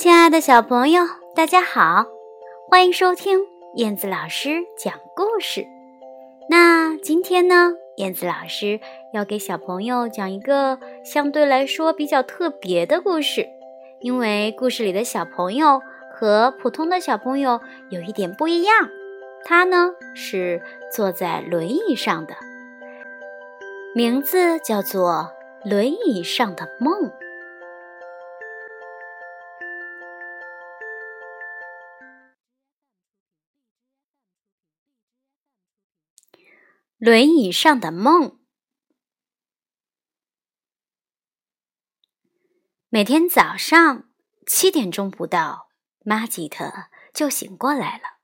亲爱的小朋友，大家好，欢迎收听燕子老师讲故事。那今天呢，燕子老师要给小朋友讲一个相对来说比较特别的故事，因为故事里的小朋友和普通的小朋友有一点不一样。他呢是坐在轮椅上的，名字叫做《轮椅上的梦》。轮椅上的梦。每天早上七点钟不到，玛吉特就醒过来了。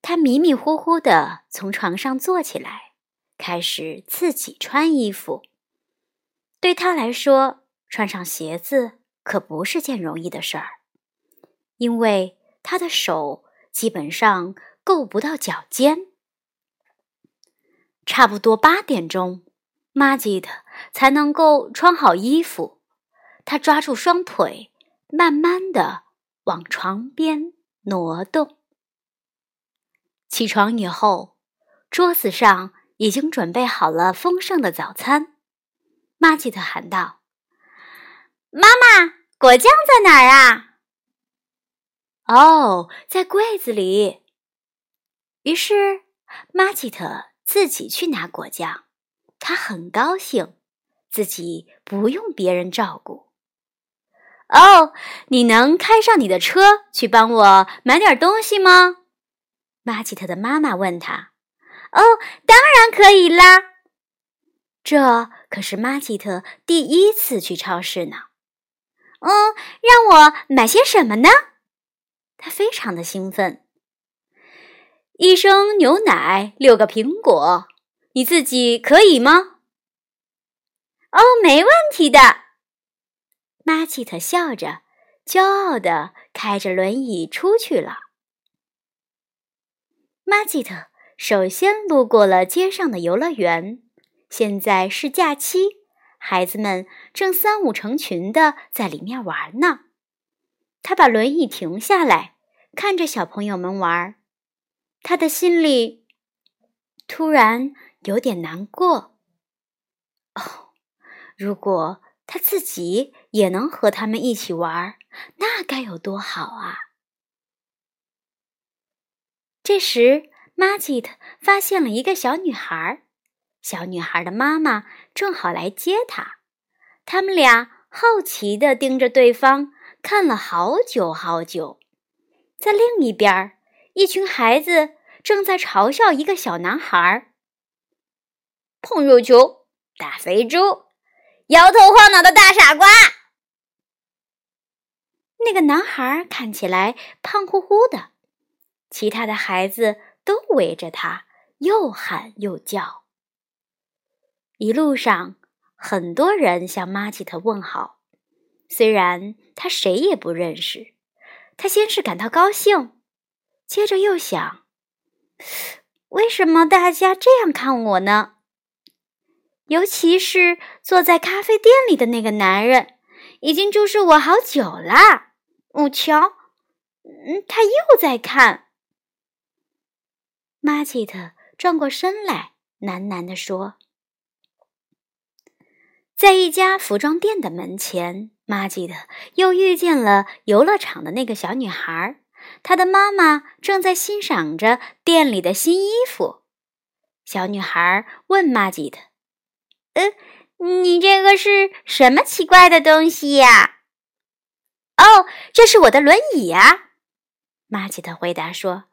他迷迷糊糊的从床上坐起来，开始自己穿衣服。对他来说，穿上鞋子可不是件容易的事儿，因为他的手基本上够不到脚尖。差不多八点钟，玛吉特才能够穿好衣服。他抓住双腿，慢慢的往床边挪动。起床以后，桌子上已经准备好了丰盛的早餐。玛吉特喊道：“妈妈，果酱在哪儿啊？”“哦，在柜子里。”于是玛吉特。自己去拿果酱，他很高兴，自己不用别人照顾。哦，你能开上你的车去帮我买点东西吗？玛吉特的妈妈问他。哦，当然可以啦。这可是玛吉特第一次去超市呢。嗯，让我买些什么呢？他非常的兴奋。一升牛奶，六个苹果，你自己可以吗？哦，没问题的。玛吉特笑着，骄傲的开着轮椅出去了。玛吉特首先路过了街上的游乐园，现在是假期，孩子们正三五成群的在里面玩呢。他把轮椅停下来，看着小朋友们玩。他的心里突然有点难过。哦，如果他自己也能和他们一起玩，那该有多好啊！这时，玛吉特发现了一个小女孩，小女孩的妈妈正好来接她。他们俩好奇地盯着对方，看了好久好久。在另一边一群孩子正在嘲笑一个小男孩儿：“碰肉球，大肥猪，摇头晃脑的大傻瓜。”那个男孩看起来胖乎乎的，其他的孩子都围着他，又喊又叫。一路上，很多人向玛吉特问好，虽然他谁也不认识。他先是感到高兴。接着又想，为什么大家这样看我呢？尤其是坐在咖啡店里的那个男人，已经注视我好久了。我瞧，嗯，他又在看。玛吉特转过身来，喃喃地说：“在一家服装店的门前，玛吉特又遇见了游乐场的那个小女孩。”他的妈妈正在欣赏着店里的新衣服。小女孩问玛吉特：“呃，你这个是什么奇怪的东西呀？”“哦，这是我的轮椅呀。”玛吉特回答说。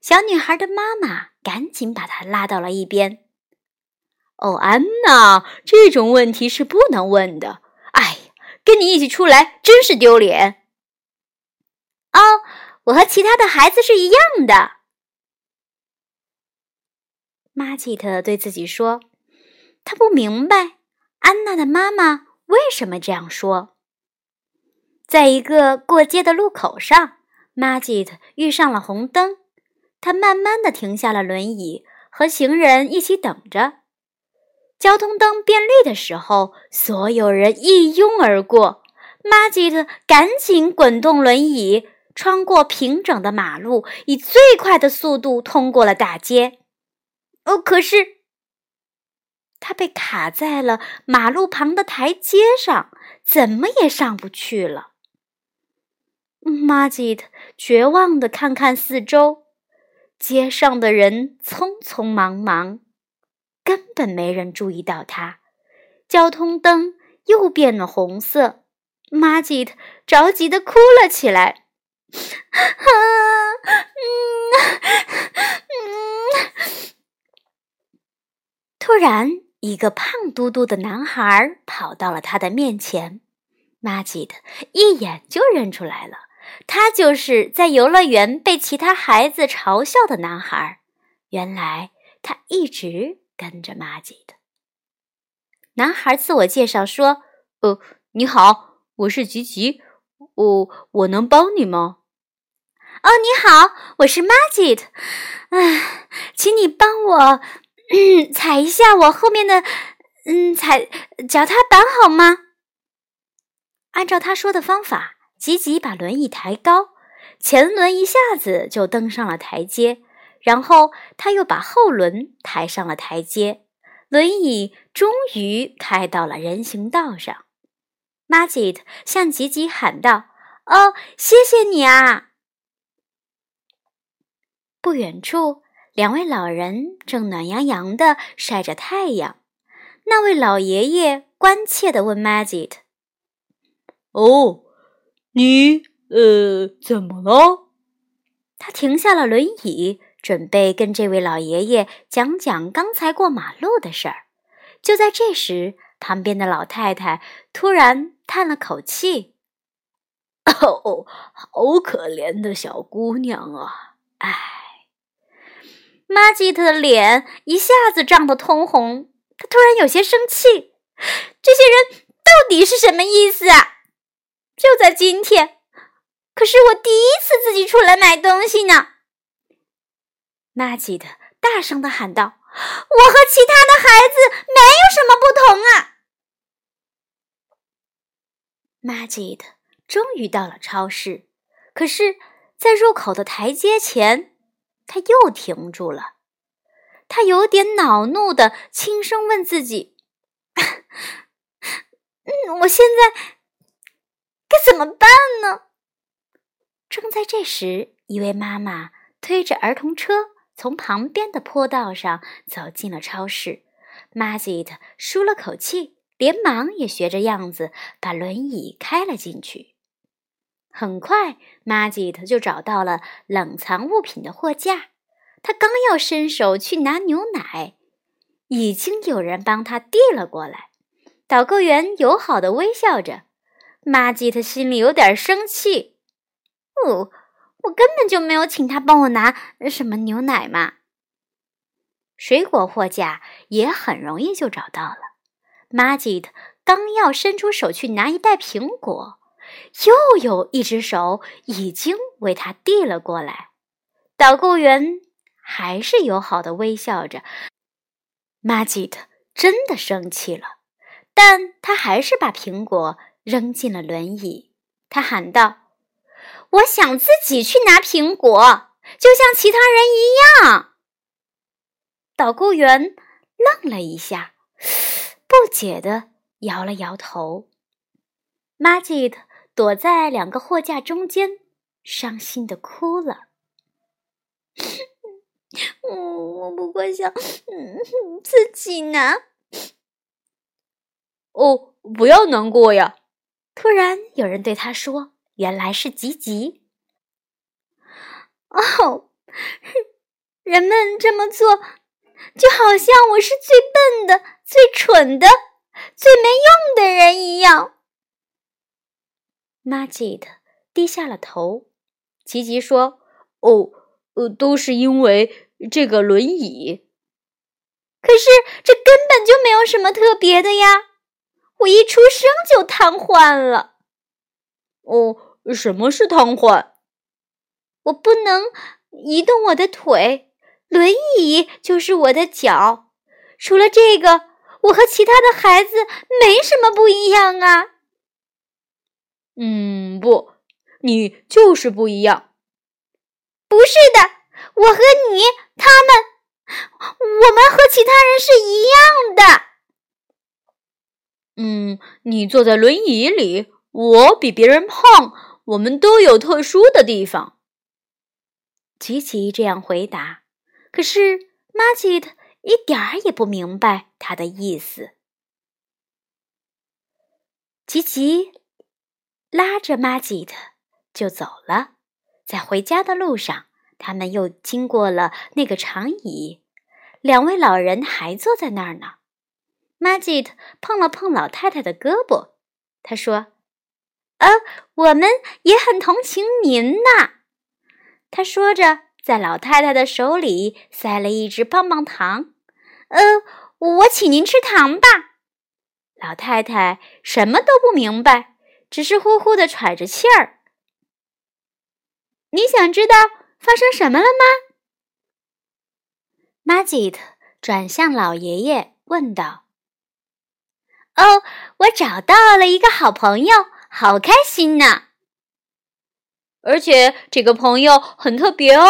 小女孩的妈妈赶紧把她拉到了一边。“哦，安娜，这种问题是不能问的。哎，跟你一起出来真是丢脸。”“哦。”我和其他的孩子是一样的，玛吉特对自己说：“他不明白安娜的妈妈为什么这样说。”在一个过街的路口上，玛吉特遇上了红灯，他慢慢的停下了轮椅，和行人一起等着。交通灯变绿的时候，所有人一拥而过，玛吉特赶紧滚动轮椅，穿过平整的马路，以最快的速度通过了大街。哦，可是他被卡在了马路旁的台阶上，怎么也上不去了。玛吉特绝望地看看四周，街上的人匆匆忙忙，根本没人注意到他。交通灯又变了红色，玛吉特着急的哭了起来。啊，嗯，嗯。突然，一个胖嘟嘟的男孩跑到了他的面前，玛吉特一眼就认出来了，他就是在游乐园被其他孩子嘲笑的男孩。原来他一直跟着玛吉特。男孩自我介绍说：“呃，你好，我是吉吉，我我能帮你吗？”“哦，你好，我是 Magic，哎，请你帮我踩一下我后面的嗯踩脚踏板好吗？”按照他说的方法，吉吉把轮椅抬高，前轮一下子就登上了台阶，然后他又把后轮抬上了台阶。轮椅终于开到了人行道上，玛吉特向吉吉喊道：“哦，谢谢你啊！”不远处，两位老人正暖洋洋地晒着太阳。那位老爷爷关切地问 Maggie：“ 哦，你呃，怎么了？”他停下了轮椅。准备跟这位老爷爷讲讲刚才过马路的事儿。就在这时，旁边的老太太突然叹了口气：“哦，好可怜的小姑娘啊！”唉，玛吉特的脸一下子涨得通红，她突然有些生气：“这些人到底是什么意思啊？就在今天，可是我第一次自己出来买东西呢。”玛吉特大声的喊道：“我和其他的孩子没有什么不同啊！”玛吉特终于到了超市，可是，在入口的台阶前，他又停住了。他有点恼怒的轻声问自己：“嗯，我现在该怎么办呢？”正在这时，一位妈妈推着儿童车。从旁边的坡道上走进了超市，玛吉特舒了口气，连忙也学着样子把轮椅开了进去。很快，玛吉特就找到了冷藏物品的货架。他刚要伸手去拿牛奶，已经有人帮他递了过来。导购员友好的微笑着，玛吉特心里有点生气。哦。我根本就没有请他帮我拿什么牛奶嘛。水果货架也很容易就找到了。玛吉特刚要伸出手去拿一袋苹果，又有一只手已经为他递了过来。导购员还是友好的微笑着。玛吉特真的生气了，但他还是把苹果扔进了轮椅。他喊道。我想自己去拿苹果，就像其他人一样。导购员愣了一下，不解的摇了摇头。玛吉特躲在两个货架中间，伤心的哭了。我 我不过想自己拿。哦，不要难过呀！突然有人对他说。原来是吉吉。哦，人们这么做，就好像我是最笨的、最蠢的、最没用的人一样。玛吉特低下了头。吉吉说：“哦，呃，都是因为这个轮椅。可是这根本就没有什么特别的呀！我一出生就瘫痪了。”哦。什么是瘫痪？我不能移动我的腿，轮椅就是我的脚。除了这个，我和其他的孩子没什么不一样啊。嗯，不，你就是不一样。不是的，我和你，他们，我们和其他人是一样的。嗯，你坐在轮椅里，我比别人胖，我们都有特殊的地方。吉吉这样回答，可是玛奇特一点儿也不明白他的意思。吉吉拉着玛吉特就走了，在回家的路上，他们又经过了那个长椅，两位老人还坐在那儿呢。玛吉特碰了碰老太太的胳膊，他说：“呃，我们也很同情您呐。”他说着，在老太太的手里塞了一只棒棒糖。“呃，我请您吃糖吧。”老太太什么都不明白，只是呼呼的喘着气儿。你想知道发生什么了吗？玛吉特转向老爷爷问道。哦，我找到了一个好朋友，好开心呢！而且这个朋友很特别哦。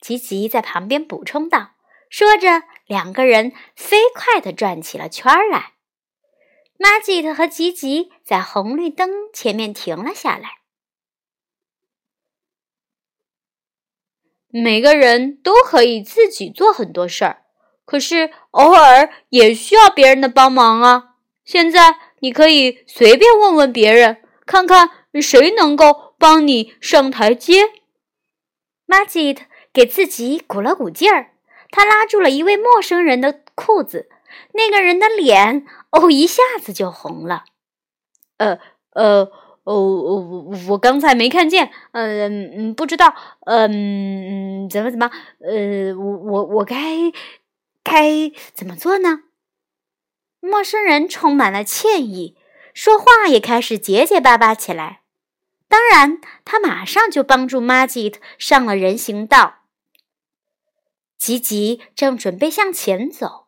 吉吉在旁边补充道，说着，两个人飞快地转起了圈来。玛吉特和吉吉在红绿灯前面停了下来。每个人都可以自己做很多事儿，可是偶尔也需要别人的帮忙啊。现在你可以随便问问别人，看看谁能够帮你上台阶。玛吉特给自己鼓了鼓劲儿，他拉住了一位陌生人的裤子，那个人的脸哦一下子就红了。呃呃哦我我刚才没看见，嗯嗯不知道，嗯嗯怎么怎么，呃我我我该该怎么做呢？陌生人充满了歉意，说话也开始结结巴巴起来。当然，他马上就帮助玛吉特上了人行道。吉吉正准备向前走，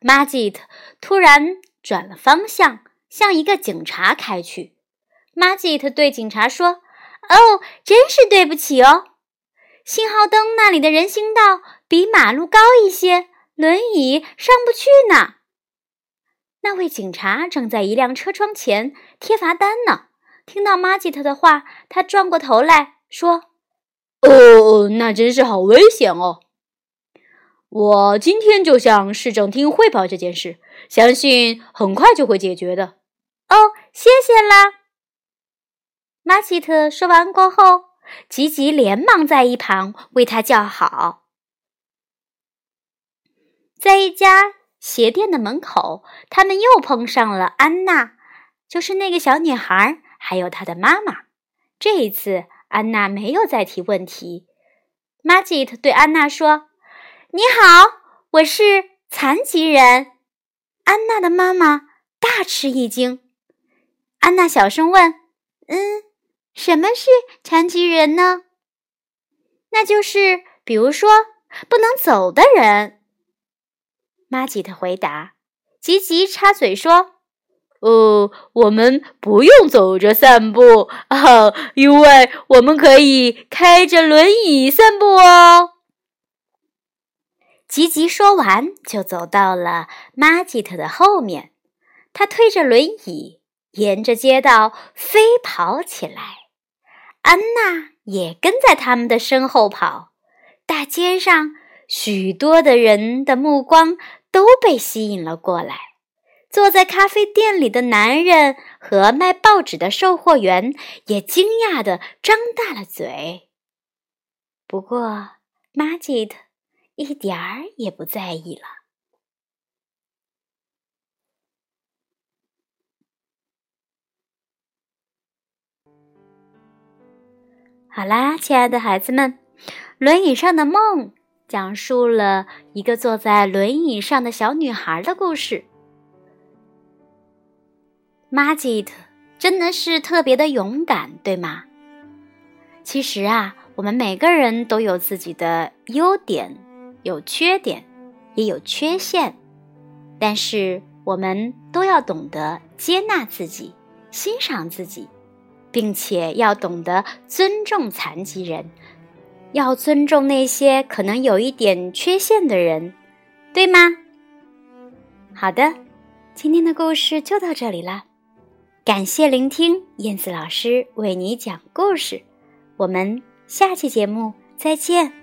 玛吉特突然转了方向，向一个警察开去。玛吉特对警察说：“哦，真是对不起哦，信号灯那里的人行道比马路高一些，轮椅上不去呢。”那位警察正在一辆车窗前贴罚单呢。听到玛吉特的话，他转过头来说：“哦，那真是好危险哦！我今天就向市政厅汇报这件事，相信很快就会解决的。”哦，谢谢啦。玛吉特说完过后，吉吉连忙在一旁为他叫好。在一家。鞋店的门口，他们又碰上了安娜，就是那个小女孩，还有她的妈妈。这一次，安娜没有再提问题。玛吉特对安娜说：“你好，我是残疾人。”安娜的妈妈大吃一惊。安娜小声问：“嗯，什么是残疾人呢？”“那就是，比如说，不能走的人。”玛吉特回答：“吉吉插嘴说，哦，我们不用走着散步啊，因为我们可以开着轮椅散步哦。”吉吉说完，就走到了玛吉特的后面，他推着轮椅沿着街道飞跑起来，安娜也跟在他们的身后跑。大街上，许多的人的目光。都被吸引了过来。坐在咖啡店里的男人和卖报纸的售货员也惊讶地张大了嘴。不过，玛吉特一点儿也不在意了。好啦，亲爱的孩子们，轮椅上的梦。讲述了一个坐在轮椅上的小女孩的故事。玛吉特真的是特别的勇敢，对吗？其实啊，我们每个人都有自己的优点，有缺点，也有缺陷，但是我们都要懂得接纳自己，欣赏自己，并且要懂得尊重残疾人，要尊重那些可能有一点缺陷的人，对吗？好的，今天的故事就到这里了。感谢聆听燕子老师为你讲故事，我们下期节目再见。